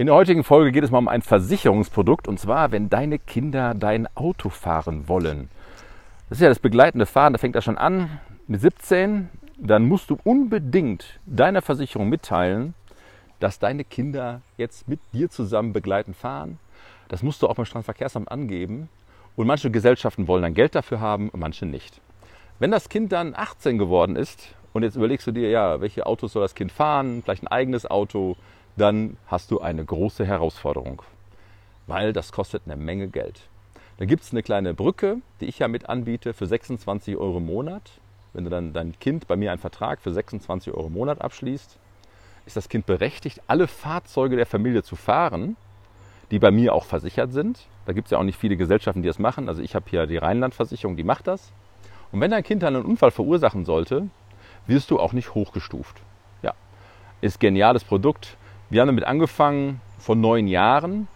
In der heutigen Folge geht es mal um ein Versicherungsprodukt und zwar, wenn deine Kinder dein Auto fahren wollen. Das ist ja das begleitende Fahren, da fängt das schon an mit 17. Dann musst du unbedingt deiner Versicherung mitteilen, dass deine Kinder jetzt mit dir zusammen begleitend fahren. Das musst du auch beim Straßenverkehrsamt angeben. Und manche Gesellschaften wollen dann Geld dafür haben und manche nicht. Wenn das Kind dann 18 geworden ist und jetzt überlegst du dir, ja, welche Autos soll das Kind fahren, vielleicht ein eigenes Auto, dann hast du eine große Herausforderung, weil das kostet eine Menge Geld. Da gibt es eine kleine Brücke, die ich ja mit anbiete für 26 Euro im Monat. Wenn du dann dein Kind bei mir einen Vertrag für 26 Euro im Monat abschließt, ist das Kind berechtigt, alle Fahrzeuge der Familie zu fahren, die bei mir auch versichert sind. Da gibt es ja auch nicht viele Gesellschaften, die das machen. Also ich habe hier die Rheinlandversicherung, die macht das. Und wenn dein Kind dann einen Unfall verursachen sollte, wirst du auch nicht hochgestuft. Ja, ist geniales Produkt. Wir haben damit angefangen vor neun Jahren.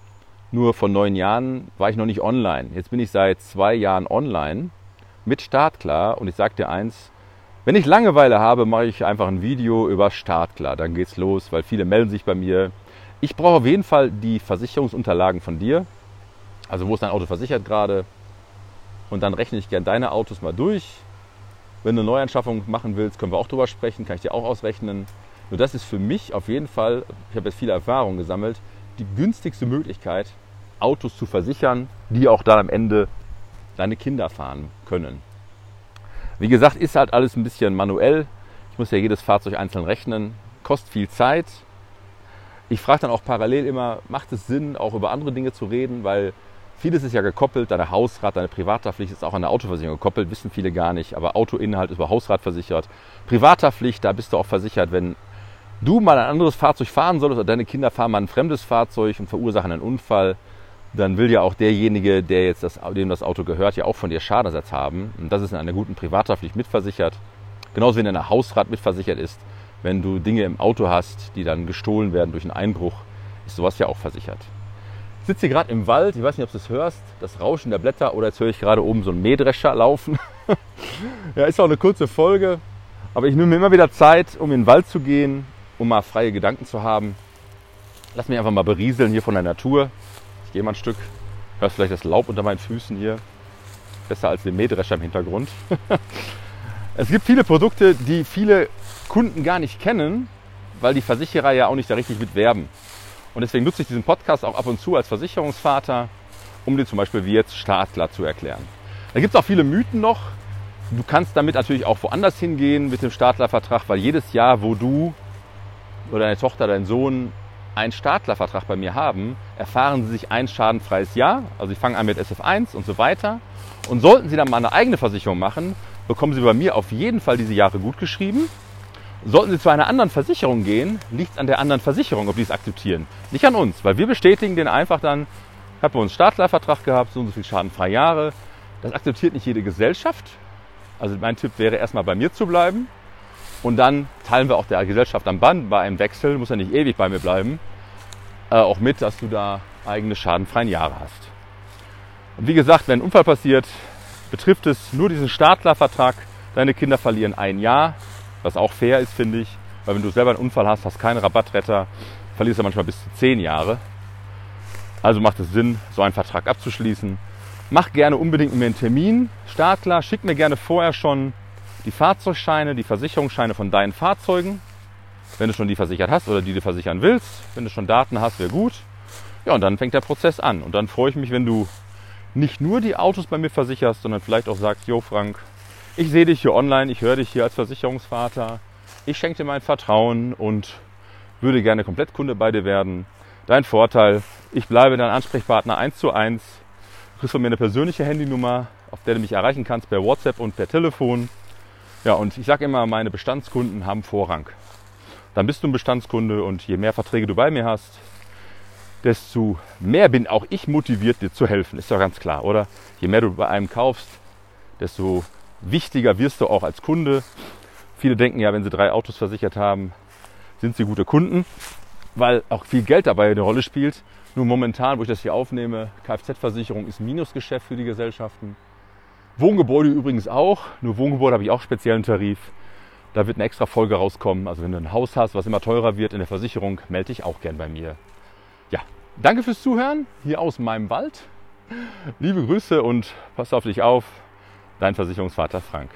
Nur vor neun Jahren war ich noch nicht online. Jetzt bin ich seit zwei Jahren online mit Startklar. Und ich sage dir eins, wenn ich Langeweile habe, mache ich einfach ein Video über Startklar. Dann geht's los, weil viele melden sich bei mir. Ich brauche auf jeden Fall die Versicherungsunterlagen von dir. Also wo ist dein Auto versichert gerade? Und dann rechne ich gern deine Autos mal durch. Wenn du eine Neuanschaffung machen willst, können wir auch drüber sprechen, kann ich dir auch ausrechnen. Nur das ist für mich auf jeden Fall, ich habe jetzt viele Erfahrungen gesammelt, die günstigste Möglichkeit, Autos zu versichern, die auch dann am Ende deine Kinder fahren können. Wie gesagt, ist halt alles ein bisschen manuell. Ich muss ja jedes Fahrzeug einzeln rechnen, kostet viel Zeit. Ich frage dann auch parallel immer, macht es Sinn, auch über andere Dinge zu reden, weil vieles ist ja gekoppelt, deine Hausrat, deine Privathaftpflicht ist auch an der Autoversicherung gekoppelt, wissen viele gar nicht, aber Autoinhalt ist über Hausrat versichert. Privathaftpflicht, da bist du auch versichert, wenn du mal ein anderes Fahrzeug fahren solltest oder deine Kinder fahren mal ein fremdes Fahrzeug und verursachen einen Unfall, dann will ja auch derjenige, der jetzt das, dem das Auto gehört, ja auch von dir Schadenersatz haben. Und das ist in einer guten Privathaftpflicht mitversichert. Genauso wie in einer Hausrat mitversichert ist. Wenn du Dinge im Auto hast, die dann gestohlen werden durch einen Einbruch, ist sowas ja auch versichert. Ich sitze hier gerade im Wald, ich weiß nicht, ob du es hörst, das Rauschen der Blätter oder jetzt höre ich gerade oben so einen Mähdrescher laufen. ja, ist auch eine kurze Folge, aber ich nehme mir immer wieder Zeit, um in den Wald zu gehen, um mal freie Gedanken zu haben. Lass mich einfach mal berieseln hier von der Natur. Ich gehe mal ein Stück, hörst vielleicht das Laub unter meinen Füßen hier. Besser als den Mähdrescher im Hintergrund. es gibt viele Produkte, die viele Kunden gar nicht kennen, weil die Versicherer ja auch nicht da richtig mitwerben. Und deswegen nutze ich diesen Podcast auch ab und zu als Versicherungsvater, um dir zum Beispiel wie jetzt Startklar zu erklären. Da gibt es auch viele Mythen noch. Du kannst damit natürlich auch woanders hingehen mit dem Startlervertrag, weil jedes Jahr, wo du oder deine Tochter, dein Sohn einen Startlervertrag bei mir haben, erfahren sie sich ein schadenfreies Jahr. Also sie fangen an mit SF1 und so weiter. Und sollten sie dann mal eine eigene Versicherung machen, bekommen sie bei mir auf jeden Fall diese Jahre gut geschrieben. Sollten sie zu einer anderen Versicherung gehen, liegt es an der anderen Versicherung, ob die es akzeptieren. Nicht an uns, weil wir bestätigen den einfach dann, ich habe bei uns Startlervertrag gehabt, so und so viel schadenfreie Jahre. Das akzeptiert nicht jede Gesellschaft. Also mein Tipp wäre erstmal bei mir zu bleiben. Und dann teilen wir auch der Gesellschaft am Band bei einem Wechsel, muss ja nicht ewig bei mir bleiben, äh, auch mit, dass du da eigene schadenfreien Jahre hast. Und wie gesagt, wenn ein Unfall passiert, betrifft es nur diesen Startlervertrag. Deine Kinder verlieren ein Jahr, was auch fair ist, finde ich. Weil wenn du selber einen Unfall hast, hast keinen Rabattretter, verlierst du manchmal bis zu zehn Jahre. Also macht es Sinn, so einen Vertrag abzuschließen. Mach gerne unbedingt mit mir einen Termin. Startklar, schick mir gerne vorher schon die Fahrzeugscheine, die Versicherungsscheine von deinen Fahrzeugen, wenn du schon die versichert hast oder die du versichern willst. Wenn du schon Daten hast, wäre gut. Ja, und dann fängt der Prozess an. Und dann freue ich mich, wenn du nicht nur die Autos bei mir versicherst, sondern vielleicht auch sagst, Jo Frank, ich sehe dich hier online, ich höre dich hier als Versicherungsvater, ich schenke dir mein Vertrauen und würde gerne Komplettkunde bei dir werden. Dein Vorteil, ich bleibe dein Ansprechpartner eins zu eins. Du kriegst von mir eine persönliche Handynummer, auf der du mich erreichen kannst per WhatsApp und per Telefon. Ja, und ich sage immer, meine Bestandskunden haben Vorrang. Dann bist du ein Bestandskunde und je mehr Verträge du bei mir hast, desto mehr bin auch ich motiviert, dir zu helfen. Ist doch ganz klar, oder? Je mehr du bei einem kaufst, desto wichtiger wirst du auch als Kunde. Viele denken ja, wenn sie drei Autos versichert haben, sind sie gute Kunden, weil auch viel Geld dabei eine Rolle spielt. Nur momentan, wo ich das hier aufnehme, Kfz-Versicherung ist Minusgeschäft für die Gesellschaften. Wohngebäude übrigens auch. Nur Wohngebäude habe ich auch speziellen Tarif. Da wird eine extra Folge rauskommen. Also wenn du ein Haus hast, was immer teurer wird in der Versicherung, melde dich auch gern bei mir. Ja, Danke fürs Zuhören hier aus meinem Wald. Liebe Grüße und pass auf dich auf. Dein Versicherungsvater Frank.